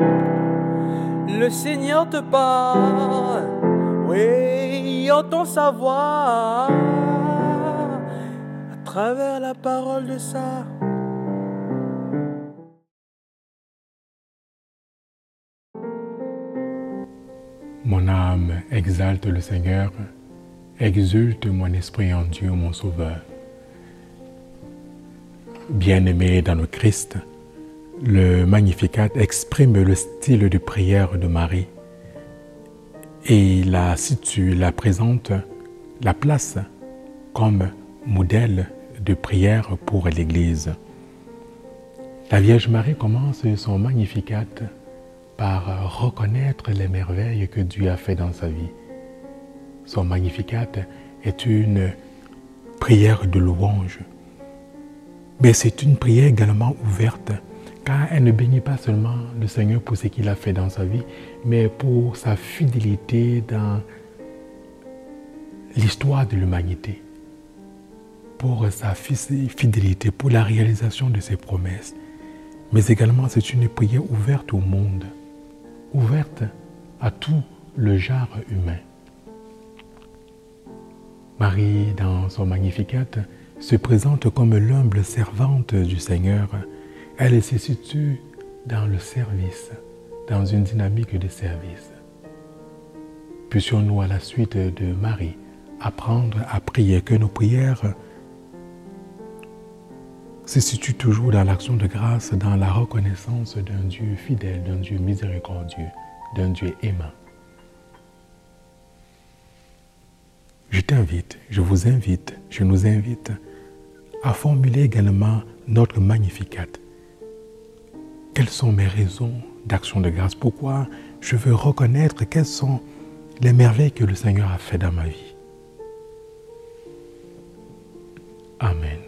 Le Seigneur te parle, oui, entend sa voix à travers la parole de ça. Mon âme exalte le Seigneur, exulte mon esprit en Dieu mon Sauveur. Bien-aimé dans le Christ, le Magnificat exprime le style de prière de Marie et la situe, la présente, la place comme modèle de prière pour l'Église. La Vierge Marie commence son Magnificat par reconnaître les merveilles que Dieu a fait dans sa vie. Son Magnificat est une prière de louange, mais c'est une prière également ouverte car elle ne bénit pas seulement le Seigneur pour ce qu'il a fait dans sa vie, mais pour sa fidélité dans l'histoire de l'humanité, pour sa fidélité, pour la réalisation de ses promesses. Mais également, c'est une prière ouverte au monde, ouverte à tout le genre humain. Marie, dans son Magnificat, se présente comme l'humble servante du Seigneur elle se situe dans le service, dans une dynamique de service. Puissions-nous à la suite de Marie apprendre à prier, que nos prières se situent toujours dans l'action de grâce, dans la reconnaissance d'un Dieu fidèle, d'un Dieu miséricordieux, d'un Dieu aimant. Je t'invite, je vous invite, je nous invite à formuler également notre magnificat quelles sont mes raisons d'action de grâce? Pourquoi je veux reconnaître quelles sont les merveilles que le Seigneur a fait dans ma vie? Amen.